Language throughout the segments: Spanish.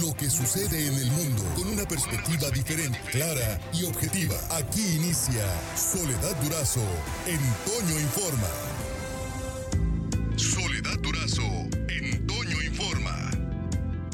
lo que sucede en el mundo con una perspectiva diferente, clara y objetiva. Aquí inicia Soledad Durazo en Toño Informa. Soledad Durazo en Toño Informa.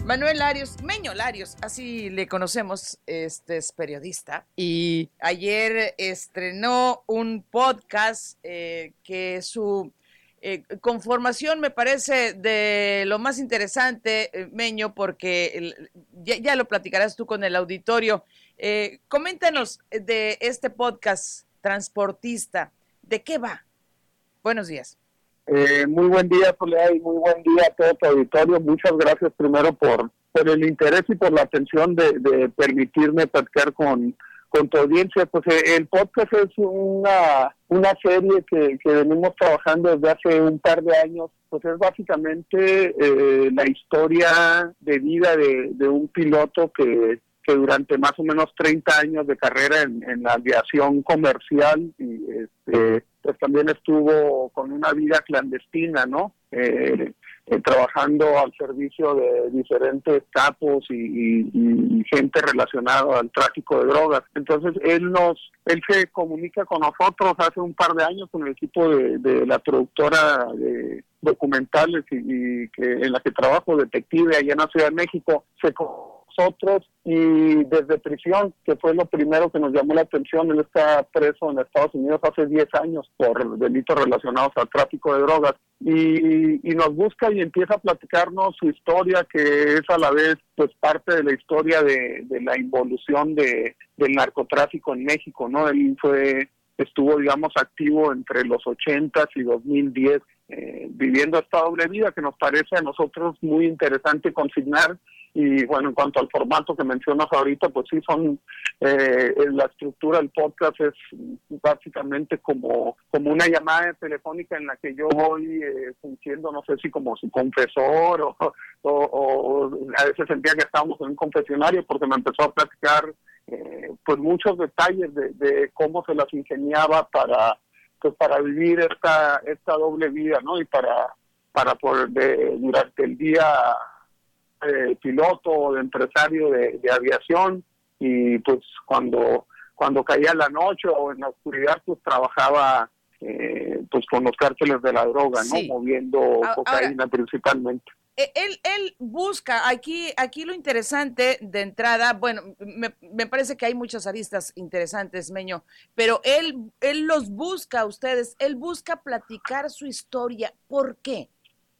Manuel Larios, Meño Larios, así le conocemos, este es periodista y ayer estrenó un podcast eh, que su eh, conformación me parece de lo más interesante, eh, Meño, porque ya, lo platicarás tú con el auditorio. Eh, coméntanos de este podcast transportista, ¿de qué va? Buenos días. muy buen día, Soledad, y muy buen día a todo tu auditorio. Muchas gracias primero por, por el interés y por la atención de, de permitirme platicar con, con tu audiencia. Pues eh, el podcast es una, una serie que, que venimos trabajando desde hace un par de años. Pues es básicamente eh, la historia de vida de, de un piloto que, que durante más o menos 30 años de carrera en, en la aviación comercial y este, pues también estuvo con una vida clandestina, ¿no? Eh, eh, trabajando al servicio de diferentes capos y, gente relacionada al tráfico de drogas. Entonces él nos, él se comunica con nosotros hace un par de años con el equipo de, la productora de documentales y, que en la que trabajo, Detective, allá en la Ciudad de México, se nosotros y desde prisión, que fue lo primero que nos llamó la atención, él está preso en Estados Unidos hace 10 años por delitos relacionados al tráfico de drogas y, nos busca y empieza a platicarnos su historia que es a la vez pues parte de la historia de, la involución de, del narcotráfico en México, ¿no? Él fue estuvo digamos activo entre los 80 y 2010 eh, viviendo esta doble vida que nos parece a nosotros muy interesante consignar y bueno, en cuanto al formato que mencionas ahorita, pues sí, son eh, la estructura del podcast es básicamente como, como una llamada telefónica en la que yo voy eh, fungiendo, no sé si como su confesor o, a veces sentía que estábamos en un confesionario porque me empezó a platicar eh, pues muchos detalles de, de cómo se las ingeniaba para pues para vivir esta esta doble vida, ¿no? Y para para poder de, durante el día de piloto o de empresario de, aviación y pues cuando cuando caía la noche o en la oscuridad pues trabajaba eh, pues con los cárteles de la droga, ¿no? Moviendo cocaína principalmente. E, él, él busca, aquí, aquí lo interesante de entrada, bueno, me, me, parece que hay muchas aristas interesantes, Meño, pero él, él los busca a ustedes, él busca platicar su historia. ¿Por qué?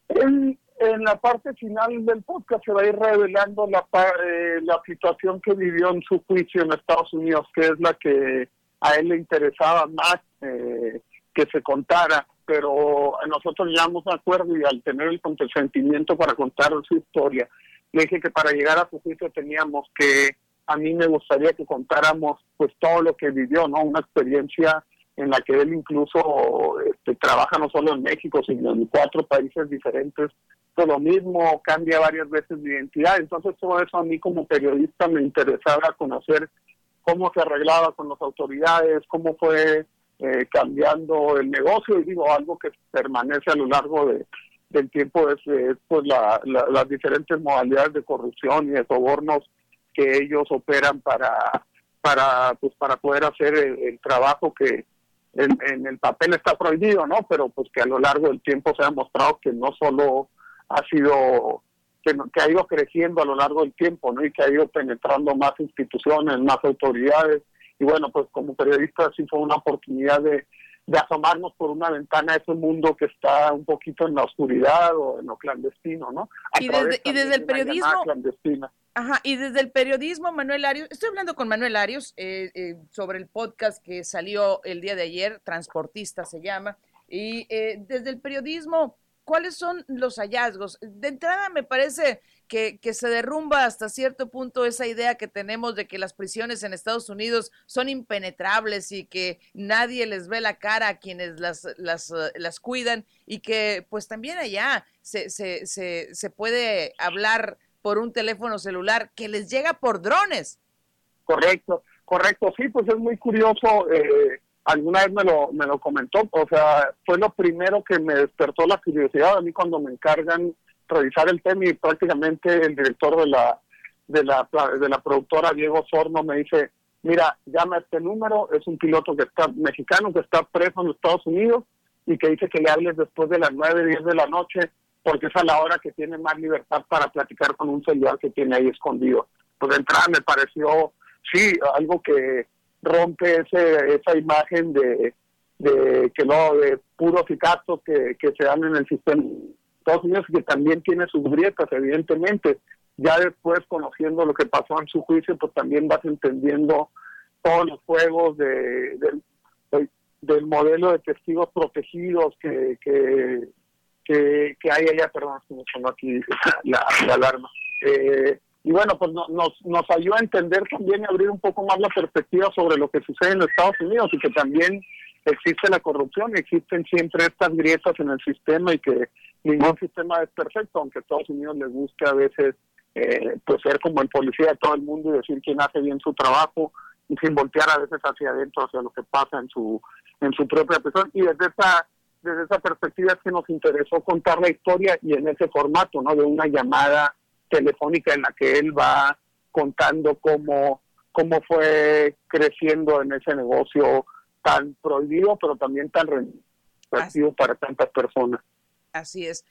Él, en la parte final del podcast se va a ir revelando la, eh, la situación que vivió en su juicio en Estados Unidos, que es la que a él le interesaba más eh, que se contara, pero nosotros llegamos a acuerdo y al tener el consentimiento para contar su historia, le dije que para llegar a su juicio teníamos que, a mí me gustaría que contáramos pues todo lo que vivió, ¿no? Una experiencia en la que él incluso este, trabaja no solo en México, sino en cuatro países diferentes lo mismo, cambia varias veces de identidad. Entonces todo eso a mí como periodista me interesaba conocer cómo se arreglaba con las autoridades, cómo fue eh, cambiando el negocio y digo algo que permanece a lo largo de, del tiempo es, pues las diferentes modalidades de corrupción y de sobornos que ellos operan para para pues para poder hacer el, trabajo que en, en, el papel está prohibido no pero pues que a lo largo del tiempo se ha demostrado que no solo ha sido que, ha ido creciendo a lo largo del tiempo, ¿no? Y que ha ido penetrando más instituciones, más autoridades. Y bueno, pues como periodista sí fue una oportunidad de, asomarnos por una ventana a ese mundo que está un poquito en la oscuridad o en lo clandestino, ¿no? y desde, y desde el periodismo... Ajá, y desde el periodismo, Manuel Arios, estoy hablando con Manuel Arios eh, eh, sobre el podcast que salió el día de ayer, Transportista se llama, y eh, desde el periodismo, ¿cuáles son los hallazgos? De entrada me parece que, se derrumba hasta cierto punto esa idea que tenemos de que las prisiones en Estados Unidos son impenetrables y que nadie les ve la cara a quienes las, las, eh, las cuidan y que pues también allá se, se, se, se puede hablar por un teléfono celular que les llega por drones. Correcto, correcto, sí, pues es muy curioso. Eh, alguna vez me lo, me lo comentó, o sea, fue lo primero que me despertó la curiosidad a mí cuando me encargan revisar el tema y prácticamente el director de la de la, de la productora Diego Sorno me dice, mira, llama a este número, es un piloto que está mexicano, que está preso en Estados Unidos y que dice que le hables después de las 9, 10 de la noche, porque es a la hora que tiene más libertad para platicar con un celular que tiene ahí escondido. Pues de entrada me pareció, sí, algo que rompe ese, esa imagen de, de que no, de puros y que, se dan en el sistema de Estados Unidos, que también tiene sus grietas, evidentemente. Ya después, conociendo lo que pasó en su juicio, pues también vas entendiendo todos los juegos de, del modelo de testigos protegidos que, que, hay allá, perdón, me sonó aquí la, alarma. Eh, y bueno, pues nos, nos ayuda a entender también y abrir un poco más la perspectiva sobre lo que sucede en Estados Unidos y que también existe la corrupción y existen siempre estas grietas en el sistema y que ningún sistema es perfecto, aunque a Estados Unidos les guste a veces eh, pues ser como el policía de todo el mundo y decir quién hace bien su trabajo y sin voltear a veces hacia adentro, hacia lo que pasa en su en su propia persona. Y desde esa desde esa perspectiva es que nos interesó contar la historia y en ese formato, ¿no? De una llamada telefónica en la que él va contando cómo, cómo fue creciendo en ese negocio tan prohibido, pero también tan reactivo para tantas personas. Así es.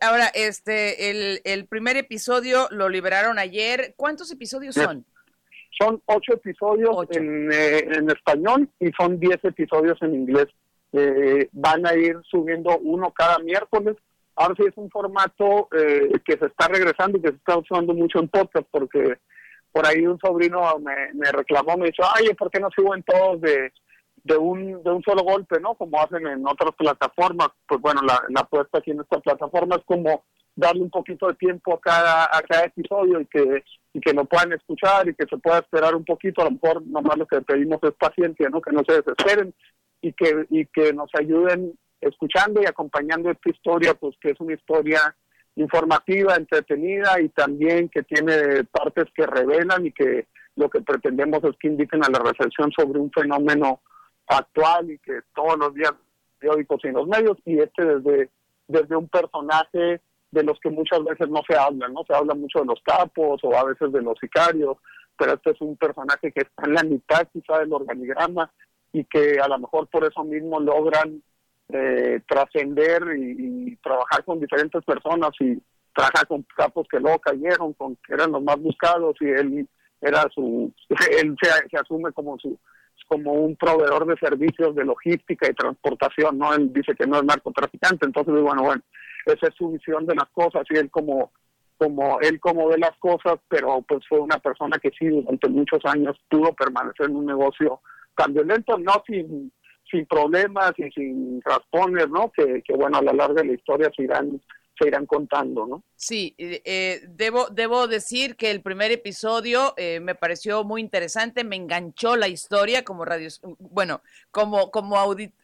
Ahora, este, el, el primer episodio lo liberaron ayer. ¿Cuántos episodios son? Son ocho episodios En, eh, en, español y son diez episodios en inglés. Eh, van a ir subiendo uno cada miércoles. Ahora sí es un formato eh, que se está regresando y que se está usando mucho en podcast porque por ahí un sobrino me, reclamó, me dijo, ay, ¿por qué no suben todos de, de un, de un solo golpe, ¿no? Como hacen en otras plataformas. Pues bueno, la, la apuesta aquí en esta plataforma es como darle un poquito de tiempo a cada, a cada episodio y que, y que lo puedan escuchar y que se pueda esperar un poquito. A lo mejor nomás lo que pedimos es paciencia, ¿no? Que no se desesperen y que, y que nos ayuden escuchando y acompañando esta historia, pues que es una historia informativa, entretenida y también que tiene partes que revelan y que lo que pretendemos es que inviten a la reflexión sobre un fenómeno actual y que todos los días periódicos y en los medios y este desde desde un personaje de los que muchas veces no se habla, no se habla mucho de los capos o a veces de los sicarios, pero este es un personaje que está en la mitad quizá del organigrama y que a lo mejor por eso mismo logran eh, trascender y, trabajar con diferentes personas y trabajar con capos que luego cayeron, con que eran los más buscados y él era su, él se asume como su como un proveedor de servicios de logística y transportación, ¿no? Él dice que no es narcotraficante, entonces, bueno, bueno, esa es su visión de las cosas y él como como él como ve las cosas, pero pues fue una persona que sí durante muchos años pudo permanecer en un negocio tan violento, no sin, sin problemas y sin raspones, ¿no? Que, que bueno, a la larga de la historia se irán se irán contando, ¿no? Sí, eh, debo, debo decir que el primer episodio eh, me pareció muy interesante, me enganchó la historia como radio, bueno, como, como,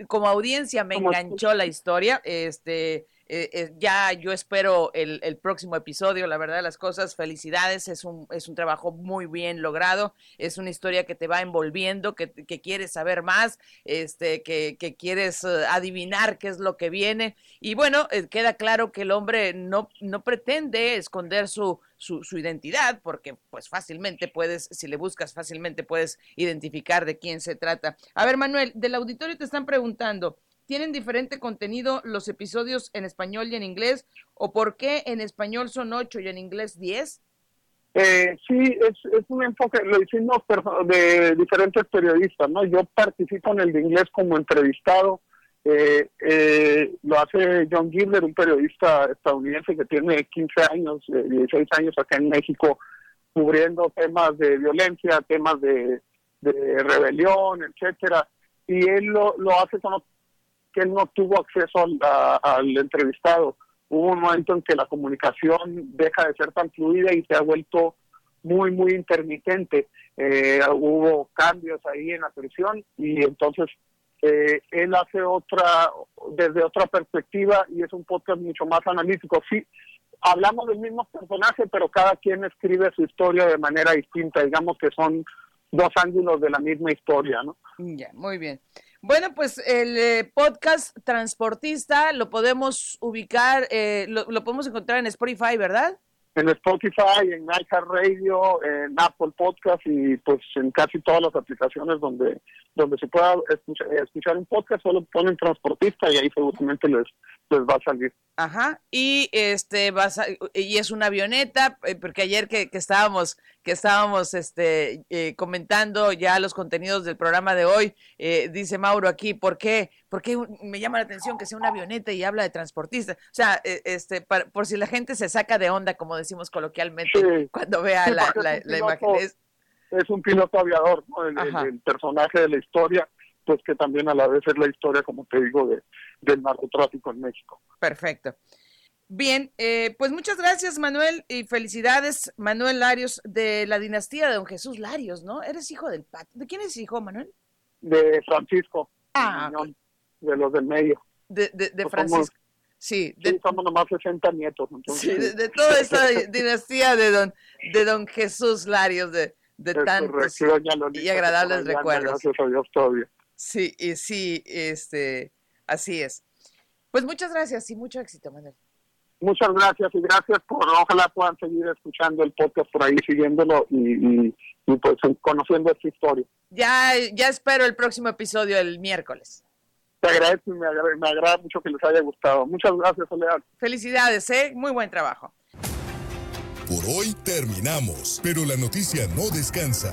como audiencia me enganchó la historia, este, eh, eh, ya yo espero el, el, próximo episodio, la verdad las cosas, felicidades, es un, es un trabajo muy bien logrado, es una historia que te va envolviendo, que, que quieres saber más, este, que, que quieres eh, adivinar qué es lo que viene. Y bueno, queda claro que el hombre no, no pretende esconder su, su, su, identidad, porque pues fácilmente puedes, si le buscas fácilmente puedes identificar de quién se trata. A ver, Manuel, del auditorio te están preguntando, ¿Tienen diferente contenido los episodios en español y en inglés? ¿O por qué en español son ocho y en inglés diez? Eh, sí, es, un enfoque, lo hicimos de diferentes periodistas, ¿no? Yo participo en el de inglés como entrevistado, eh, eh, lo hace John Gibler, un periodista estadounidense que tiene 15 años, 16 años acá en México, cubriendo temas de violencia, temas de, de rebelión, etcétera, y él lo, lo hace con que él no tuvo acceso al, entrevistado. Hubo un momento en que la comunicación deja de ser tan fluida y se ha vuelto muy, muy intermitente. Eh, hubo cambios ahí en la prisión y entonces eh, él hace otra, desde otra perspectiva y es un podcast mucho más analítico. Sí, hablamos del mismo personaje, pero cada quien escribe su historia de manera distinta. Digamos que son dos ángulos de la misma historia, ¿no? Ya, muy bien. Bueno, pues el eh, podcast Transportista lo podemos ubicar, eh, lo, podemos encontrar en Spotify, ¿verdad? en Spotify, en iHeartRadio, en Apple Podcast y pues en casi todas las aplicaciones donde donde se pueda escuchar, un podcast, solo ponen transportista y ahí seguramente les, les va a salir. Ajá, y este vas y es una avioneta, eh, porque ayer que, que estábamos, que estábamos este eh, comentando ya los contenidos del programa de hoy, eh, dice Mauro aquí, ¿por qué? ¿Por qué me llama la atención que sea una avioneta y habla de transportista? O sea, este, por si la gente se saca de onda, como decimos coloquialmente, cuando vea la, la, imagen. Es, es un piloto aviador, el, personaje de la historia, pues que también a la vez es la historia, como te digo, de, del narcotráfico en México. Perfecto. Bien, eh, pues muchas gracias Manuel y felicidades Manuel Larios de la dinastía de don Jesús Larios, ¿no? Eres hijo del pato. ¿De quién es hijo, Manuel? De Francisco. Ah, de los del medio. De, de, de pues Francisco. sí, de, somos nomás 60 nietos. Sí, de, toda esa dinastía de don, de don Jesús Larios, de, de tantos y agradables recuerdos. Gracias a Dios todavía. Sí, y sí, este, así es. Pues muchas gracias y mucho éxito, Manuel. Muchas gracias y gracias por, ojalá puedan seguir escuchando el podcast por ahí, siguiéndolo y, y, pues conociendo esta historia. Ya, ya espero el próximo episodio el miércoles. Te agradezco y me agrada, me agrada mucho que les haya gustado. Muchas gracias, Soledad. Felicidades, ¿eh? Muy buen trabajo. Por hoy terminamos, pero la noticia no descansa.